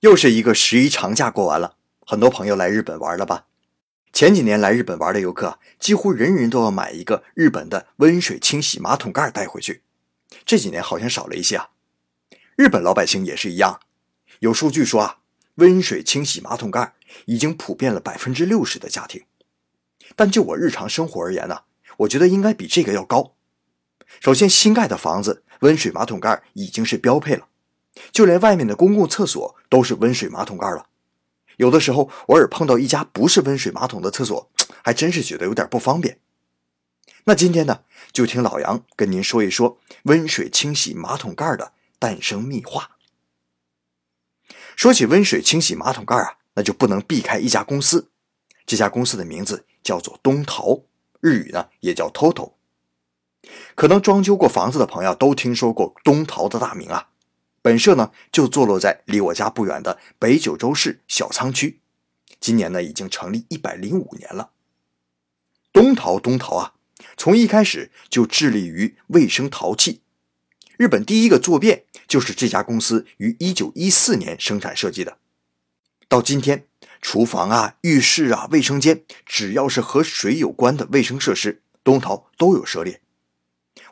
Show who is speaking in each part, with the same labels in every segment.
Speaker 1: 又是一个十一长假过完了，很多朋友来日本玩了吧？前几年来日本玩的游客，几乎人人都要买一个日本的温水清洗马桶盖带回去。这几年好像少了一些啊。日本老百姓也是一样，有数据说啊，温水清洗马桶盖已经普遍了百分之六十的家庭。但就我日常生活而言呢，我觉得应该比这个要高。首先，新盖的房子温水马桶盖已经是标配了。就连外面的公共厕所都是温水马桶盖了，有的时候偶尔碰到一家不是温水马桶的厕所，还真是觉得有点不方便。那今天呢，就听老杨跟您说一说温水清洗马桶盖的诞生秘话。说起温水清洗马桶盖啊，那就不能避开一家公司，这家公司的名字叫做东陶，日语呢也叫 TOTO。可能装修过房子的朋友都听说过东陶的大名啊。本社呢就坐落在离我家不远的北九州市小仓区，今年呢已经成立一百零五年了。东陶东陶啊，从一开始就致力于卫生陶器。日本第一个坐便就是这家公司于一九一四年生产设计的。到今天，厨房啊、浴室啊、卫生间，只要是和水有关的卫生设施，东陶都有涉猎。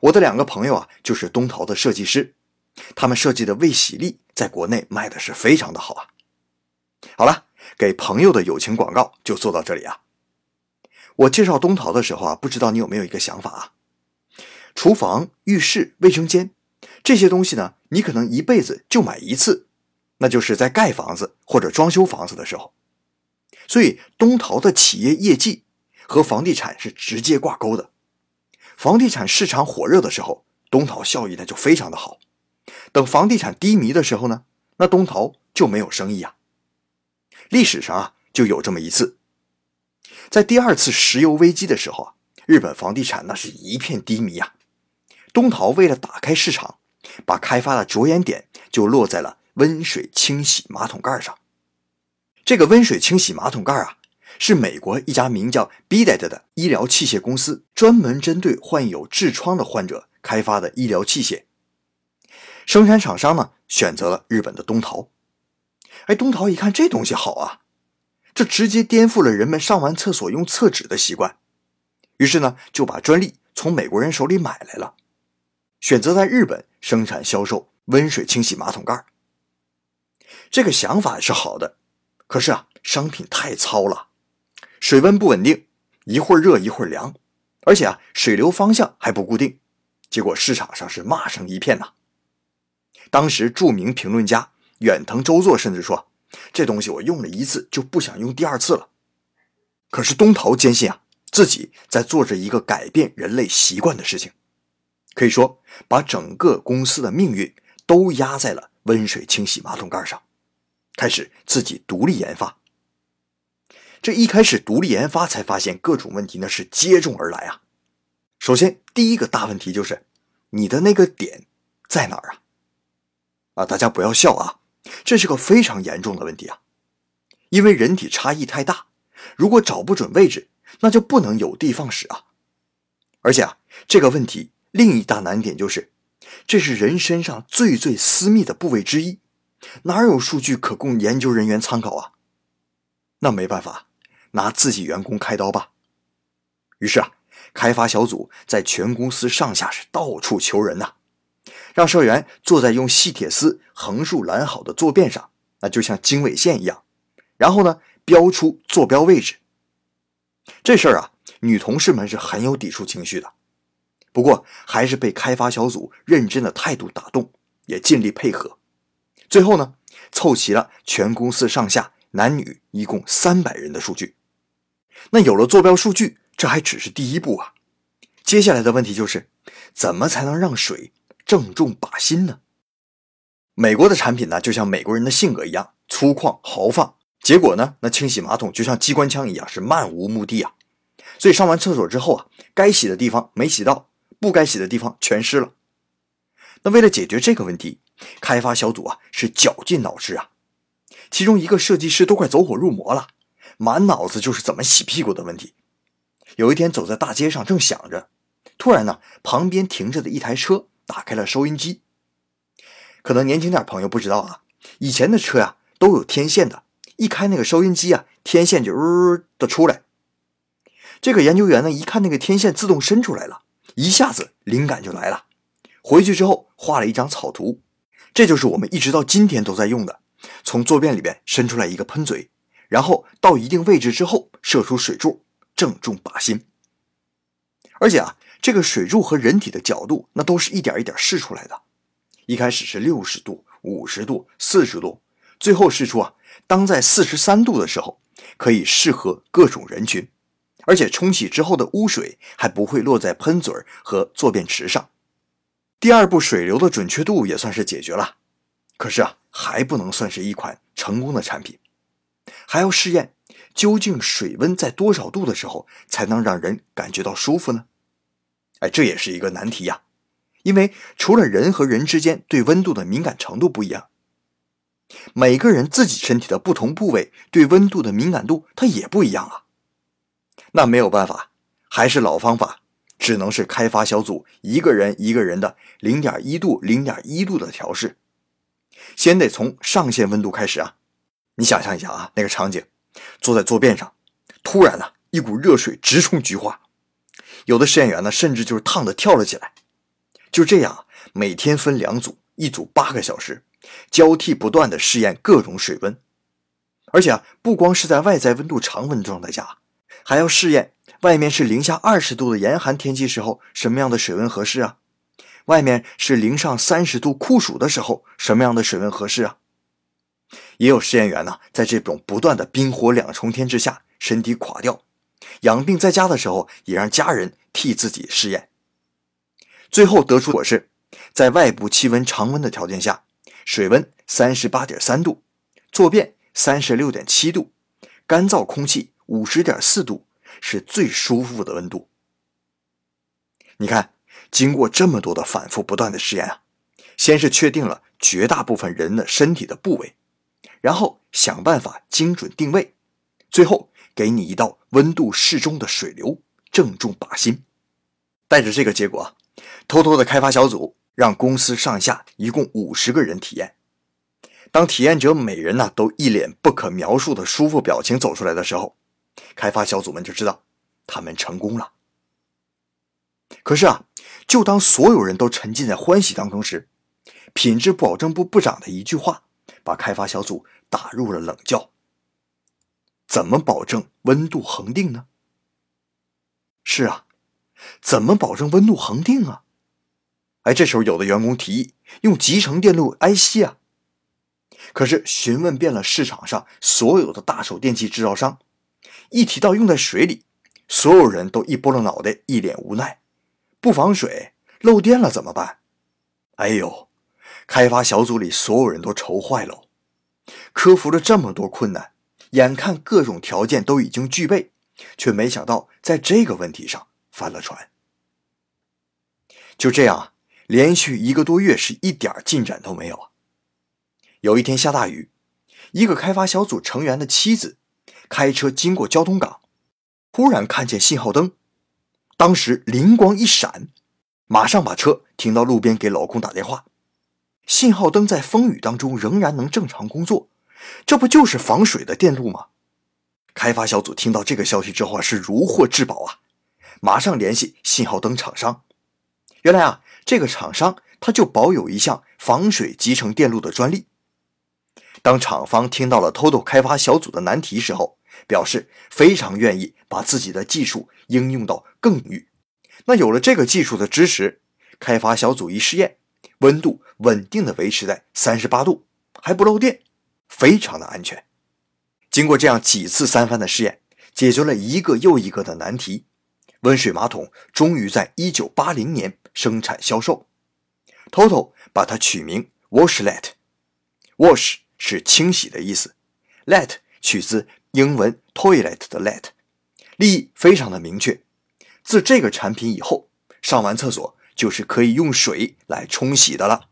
Speaker 1: 我的两个朋友啊，就是东陶的设计师。他们设计的卫洗力在国内卖的是非常的好啊。好了，给朋友的友情广告就做到这里啊。我介绍东陶的时候啊，不知道你有没有一个想法啊？厨房、浴室、卫生间这些东西呢，你可能一辈子就买一次，那就是在盖房子或者装修房子的时候。所以东陶的企业业绩和房地产是直接挂钩的。房地产市场火热的时候，东陶效益呢就非常的好。等房地产低迷的时候呢，那东陶就没有生意啊。历史上啊，就有这么一次，在第二次石油危机的时候啊，日本房地产那是一片低迷啊。东陶为了打开市场，把开发的着眼点就落在了温水清洗马桶盖上。这个温水清洗马桶盖啊，是美国一家名叫 Bidet 的医疗器械公司专门针对患有痔疮的患者开发的医疗器械。生产厂商呢选择了日本的东陶，哎，东陶一看这东西好啊，这直接颠覆了人们上完厕所用厕纸的习惯，于是呢就把专利从美国人手里买来了，选择在日本生产销售温水清洗马桶盖。这个想法是好的，可是啊，商品太糙了，水温不稳定，一会儿热一会儿凉，而且啊，水流方向还不固定，结果市场上是骂声一片呐。当时著名评论家远藤周作甚至说：“这东西我用了一次就不想用第二次了。”可是东陶坚信啊，自己在做着一个改变人类习惯的事情，可以说把整个公司的命运都压在了温水清洗马桶盖上，开始自己独立研发。这一开始独立研发，才发现各种问题呢是接踵而来啊。首先，第一个大问题就是你的那个点在哪儿啊？啊，大家不要笑啊，这是个非常严重的问题啊！因为人体差异太大，如果找不准位置，那就不能有的放矢啊！而且啊，这个问题另一大难点就是，这是人身上最最私密的部位之一，哪有数据可供研究人员参考啊？那没办法，拿自己员工开刀吧。于是啊，开发小组在全公司上下是到处求人呐。让社员坐在用细铁丝横竖拦好的坐便上，那就像经纬线一样。然后呢，标出坐标位置。这事儿啊，女同事们是很有抵触情绪的，不过还是被开发小组认真的态度打动，也尽力配合。最后呢，凑齐了全公司上下男女一共三百人的数据。那有了坐标数据，这还只是第一步啊。接下来的问题就是，怎么才能让水？正中靶心呢。美国的产品呢，就像美国人的性格一样粗犷豪放。结果呢，那清洗马桶就像机关枪一样，是漫无目的啊。所以上完厕所之后啊，该洗的地方没洗到，不该洗的地方全湿了。那为了解决这个问题，开发小组啊是绞尽脑汁啊。其中一个设计师都快走火入魔了，满脑子就是怎么洗屁股的问题。有一天走在大街上，正想着，突然呢，旁边停着的一台车。打开了收音机，可能年轻点朋友不知道啊，以前的车呀都有天线的，一开那个收音机啊，天线就呜的出来。这个研究员呢，一看那个天线自动伸出来了，一下子灵感就来了。回去之后画了一张草图，这就是我们一直到今天都在用的。从坐便里边伸出来一个喷嘴，然后到一定位置之后射出水柱，正中靶心。而且啊，这个水柱和人体的角度那都是一点一点试出来的。一开始是六十度、五十度、四十度，最后试出啊，当在四十三度的时候，可以适合各种人群。而且冲洗之后的污水还不会落在喷嘴和坐便池上。第二步，水流的准确度也算是解决了。可是啊，还不能算是一款成功的产品，还要试验究竟水温在多少度的时候才能让人感觉到舒服呢？哎，这也是一个难题呀。因为除了人和人之间对温度的敏感程度不一样，每个人自己身体的不同部位对温度的敏感度它也不一样啊。那没有办法，还是老方法，只能是开发小组一个人一个人的零点一度、零点一度的调试。先得从上限温度开始啊！你想象一下啊，那个场景，坐在坐便上，突然呢，一股热水直冲菊花，有的实验员呢，甚至就是烫的跳了起来。就这样，每天分两组，一组八个小时，交替不断的试验各种水温，而且啊，不光是在外在温度常温状态下。还要试验外面是零下二十度的严寒天气时候什么样的水温合适啊？外面是零上三十度酷暑的时候什么样的水温合适啊？也有实验员呢，在这种不断的冰火两重天之下，身体垮掉，养病在家的时候也让家人替自己试验，最后得出果是，在外部气温常温的条件下，水温三十八点三度，坐便三十六点七度，干燥空气。五十点四度是最舒服的温度。你看，经过这么多的反复不断的试验啊，先是确定了绝大部分人的身体的部位，然后想办法精准定位，最后给你一道温度适中的水流，正中靶心。带着这个结果，偷偷的开发小组让公司上下一共五十个人体验。当体验者每人呢都一脸不可描述的舒服表情走出来的时候。开发小组们就知道，他们成功了。可是啊，就当所有人都沉浸在欢喜当中时，品质保证部部长的一句话，把开发小组打入了冷窖。怎么保证温度恒定呢？是啊，怎么保证温度恒定啊？哎，这时候有的员工提议用集成电路 IC 啊。可是询问遍了市场上所有的大手电器制造商。一提到用在水里，所有人都一拨了脑袋，一脸无奈。不防水，漏电了怎么办？哎呦，开发小组里所有人都愁坏了。克服了这么多困难，眼看各种条件都已经具备，却没想到在这个问题上翻了船。就这样，连续一个多月是一点进展都没有啊。有一天下大雨，一个开发小组成员的妻子。开车经过交通岗，忽然看见信号灯，当时灵光一闪，马上把车停到路边给老公打电话。信号灯在风雨当中仍然能正常工作，这不就是防水的电路吗？开发小组听到这个消息之后啊，是如获至宝啊，马上联系信号灯厂商。原来啊，这个厂商他就保有一项防水集成电路的专利。当厂方听到了 Toto 开发小组的难题时候，表示非常愿意把自己的技术应用到更域。那有了这个技术的支持，开发小组一试验，温度稳定的维持在三十八度，还不漏电，非常的安全。经过这样几次三番的试验，解决了一个又一个的难题，温水马桶终于在一九八零年生产销售。Toto 把它取名 Washlet，Wash 是清洗的意思，Let 取自。英文 toilet 的 let，立意非常的明确。自这个产品以后，上完厕所就是可以用水来冲洗的了。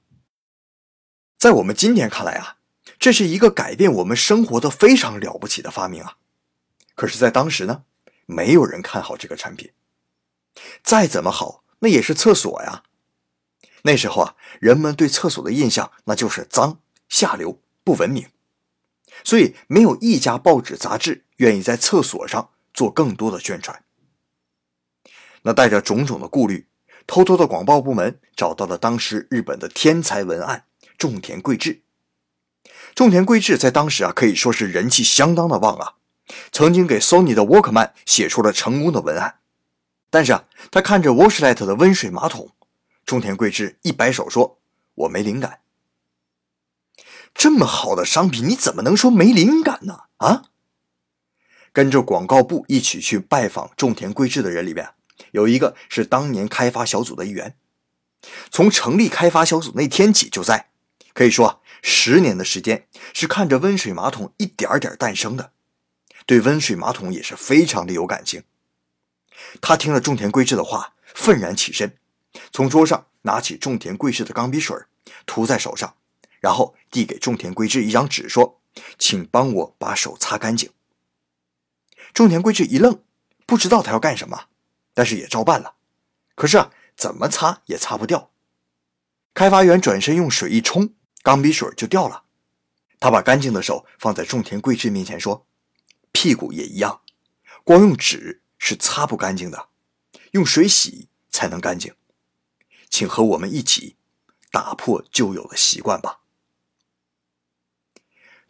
Speaker 1: 在我们今天看来啊，这是一个改变我们生活的非常了不起的发明啊。可是，在当时呢，没有人看好这个产品。再怎么好，那也是厕所呀。那时候啊，人们对厕所的印象那就是脏、下流、不文明。所以没有一家报纸杂志愿意在厕所上做更多的宣传。那带着种种的顾虑，偷偷的广报部门找到了当时日本的天才文案种田贵志。种田贵志在当时啊可以说是人气相当的旺啊，曾经给 Sony 的 Walkman 写出了成功的文案。但是啊，他看着 Washlet 的温水马桶，种田贵志一摆手说：“我没灵感。”这么好的商品，你怎么能说没灵感呢？啊！跟着广告部一起去拜访种田贵志的人里面，有一个是当年开发小组的一员，从成立开发小组那天起就在，可以说十年的时间是看着温水马桶一点点诞生的，对温水马桶也是非常的有感情。他听了种田贵志的话，愤然起身，从桌上拿起种田贵志的钢笔水，涂在手上。然后递给种田贵志一张纸，说：“请帮我把手擦干净。”种田贵志一愣，不知道他要干什么，但是也照办了。可是啊，怎么擦也擦不掉。开发员转身用水一冲，钢笔水就掉了。他把干净的手放在种田贵志面前，说：“屁股也一样，光用纸是擦不干净的，用水洗才能干净。请和我们一起打破旧有的习惯吧。”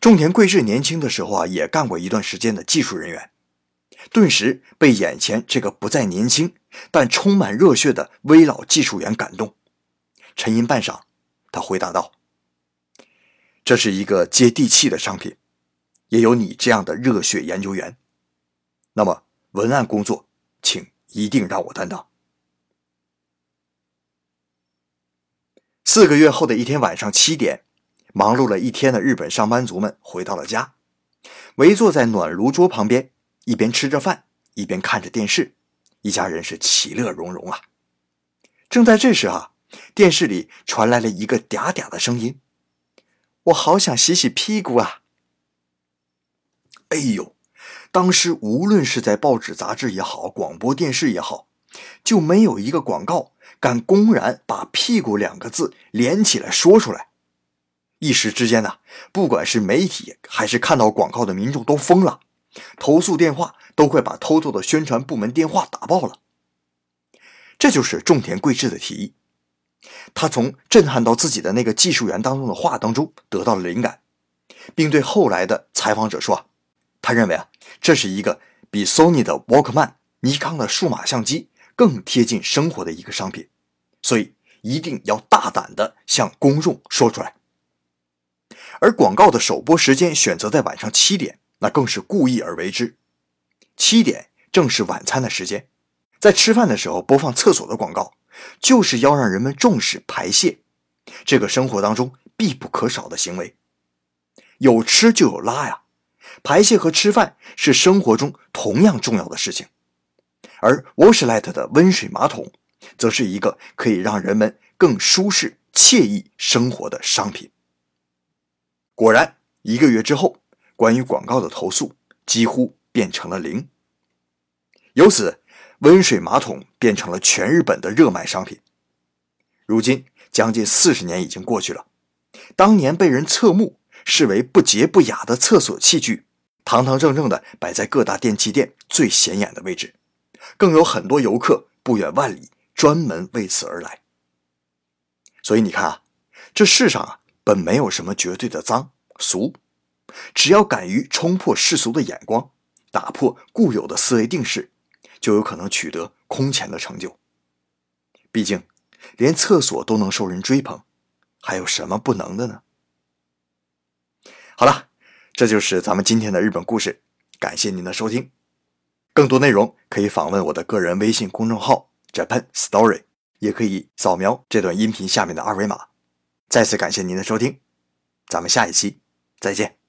Speaker 1: 种田贵志年轻的时候啊，也干过一段时间的技术人员，顿时被眼前这个不再年轻但充满热血的微老技术员感动。沉吟半晌，他回答道：“这是一个接地气的商品，也有你这样的热血研究员。那么文案工作，请一定让我担当。”四个月后的一天晚上七点。忙碌了一天的日本上班族们回到了家，围坐在暖炉桌旁边，一边吃着饭，一边看着电视，一家人是其乐融融啊。正在这时啊，电视里传来了一个嗲嗲的声音：“我好想洗洗屁股啊！”哎呦，当时无论是在报纸、杂志也好，广播电视也好，就没有一个广告敢公然把“屁股”两个字连起来说出来。一时之间呢，不管是媒体还是看到广告的民众都疯了，投诉电话都快把偷偷的宣传部门电话打爆了。这就是种田贵志的提议，他从震撼到自己的那个技术员当中的话当中得到了灵感，并对后来的采访者说：“他认为啊，这是一个比 Sony 的 Walkman、尼康的数码相机更贴近生活的一个商品，所以一定要大胆的向公众说出来。”而广告的首播时间选择在晚上七点，那更是故意而为之。七点正是晚餐的时间，在吃饭的时候播放厕所的广告，就是要让人们重视排泄这个生活当中必不可少的行为。有吃就有拉呀，排泄和吃饭是生活中同样重要的事情。而 Washlet 的温水马桶，则是一个可以让人们更舒适惬意生活的商品。果然，一个月之后，关于广告的投诉几乎变成了零。由此，温水马桶变成了全日本的热卖商品。如今，将近四十年已经过去了，当年被人侧目、视为不洁不雅的厕所器具，堂堂正正的摆在各大电器店最显眼的位置，更有很多游客不远万里专门为此而来。所以你看啊，这世上啊。本没有什么绝对的脏俗，只要敢于冲破世俗的眼光，打破固有的思维定式，就有可能取得空前的成就。毕竟，连厕所都能受人追捧，还有什么不能的呢？好了，这就是咱们今天的日本故事，感谢您的收听。更多内容可以访问我的个人微信公众号 Japan Story，也可以扫描这段音频下面的二维码。再次感谢您的收听，咱们下一期再见。